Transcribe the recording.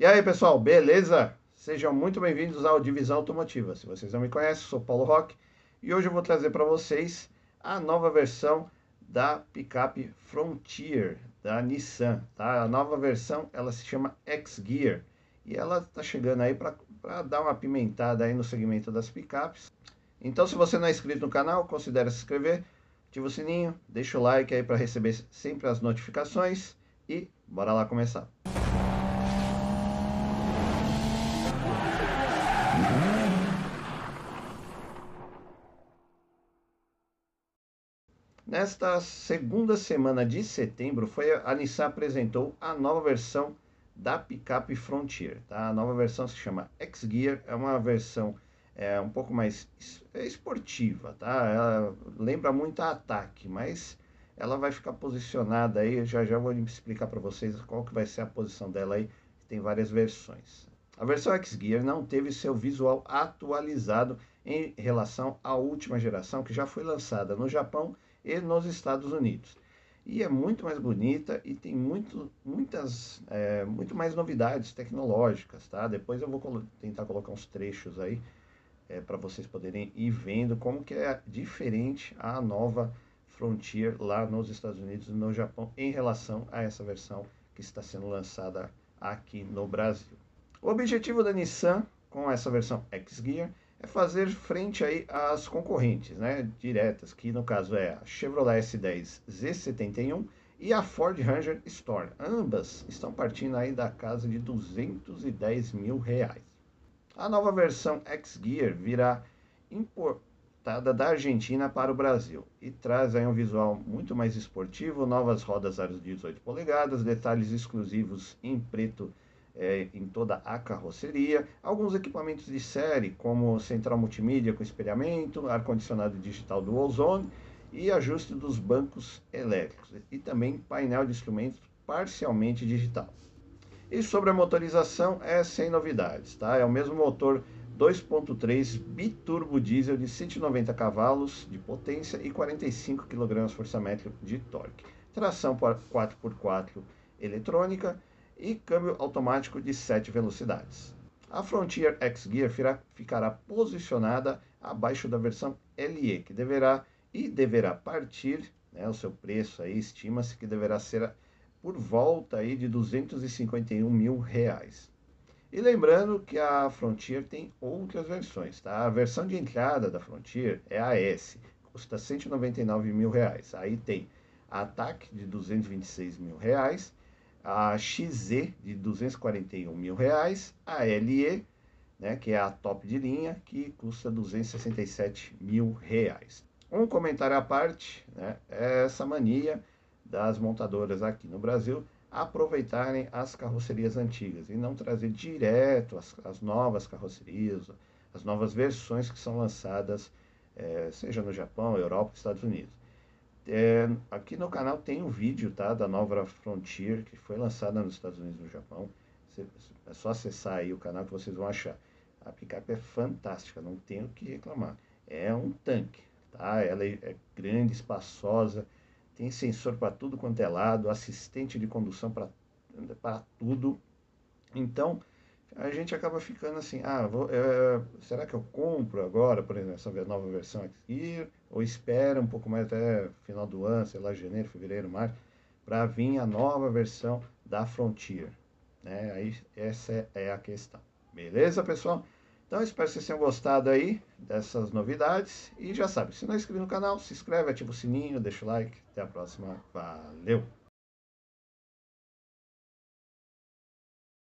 E aí, pessoal, beleza? Sejam muito bem-vindos ao Divisão Automotiva. Se vocês não me conhecem, sou Paulo Roque e hoje eu vou trazer para vocês a nova versão da picape Frontier da Nissan, tá? A nova versão, ela se chama X-Gear e ela está chegando aí para dar uma pimentada aí no segmento das picapes. Então, se você não é inscrito no canal, considere se inscrever, ativa o sininho, deixa o like aí para receber sempre as notificações e bora lá começar. Nesta segunda semana de setembro, foi a Nissan apresentou a nova versão da picape Frontier. Tá? A nova versão se chama X-Gear, é uma versão é, um pouco mais é esportiva, tá? Ela lembra muito a Ataque, mas ela vai ficar posicionada aí, já já vou explicar para vocês qual que vai ser a posição dela aí, tem várias versões. A versão X-Gear não teve seu visual atualizado em relação à última geração que já foi lançada no Japão e nos Estados Unidos. E é muito mais bonita e tem muito, muitas, é, muito mais novidades tecnológicas, tá? Depois eu vou tentar colocar uns trechos aí é, para vocês poderem ir vendo como que é diferente a nova Frontier lá nos Estados Unidos e no Japão em relação a essa versão que está sendo lançada aqui no Brasil. O objetivo da Nissan com essa versão X-Gear é fazer frente aí às concorrentes, né, diretas, que no caso é a Chevrolet S10 Z71 e a Ford Ranger Storm. Ambas estão partindo aí da casa de 210 mil reais. A nova versão X-Gear virá importada da Argentina para o Brasil e traz aí um visual muito mais esportivo, novas rodas aros 18 polegadas, detalhes exclusivos em preto é, em toda a carroceria, alguns equipamentos de série, como central multimídia com espelhamento, ar-condicionado digital do Ozone e ajuste dos bancos elétricos, e também painel de instrumentos parcialmente digital. E sobre a motorização, é sem novidades, tá? É o mesmo motor 2.3 biturbo diesel de 190 cavalos de potência e 45 kgfm de torque. Tração 4x4 eletrônica e câmbio automático de 7 velocidades. A Frontier X-Gear ficará posicionada abaixo da versão LE, que deverá e deverá partir, né, o seu preço aí estima-se que deverá ser por volta aí de 251 mil reais. E lembrando que a Frontier tem outras versões, tá? A versão de entrada da Frontier é a S, custa 199 mil reais. Aí tem a Attack de 226 mil reais a XZ de 241 mil reais, a LE, né, que é a top de linha, que custa 267 mil reais. Um comentário à parte, né, é essa mania das montadoras aqui no Brasil aproveitarem as carrocerias antigas e não trazer direto as, as novas carrocerias, as novas versões que são lançadas, é, seja no Japão, Europa, Estados Unidos. É, aqui no canal tem um vídeo tá, da nova Frontier que foi lançada nos Estados Unidos e no Japão. É só acessar aí o canal que vocês vão achar. A picape é fantástica, não tenho o que reclamar. É um tanque, tá? Ela é, é grande, espaçosa, tem sensor para tudo quanto é lado, assistente de condução para tudo. Então, a gente acaba ficando assim, ah, vou, é, será que eu compro agora, por exemplo, essa nova versão aqui, ou espera um pouco mais até final do ano, sei lá, janeiro, fevereiro, março, para vir a nova versão da Frontier, né? Aí essa é a questão. Beleza, pessoal? Então, espero que vocês tenham gostado aí dessas novidades. E já sabe, se não é inscrito no canal, se inscreve, ativa o sininho, deixa o like. Até a próxima. Valeu!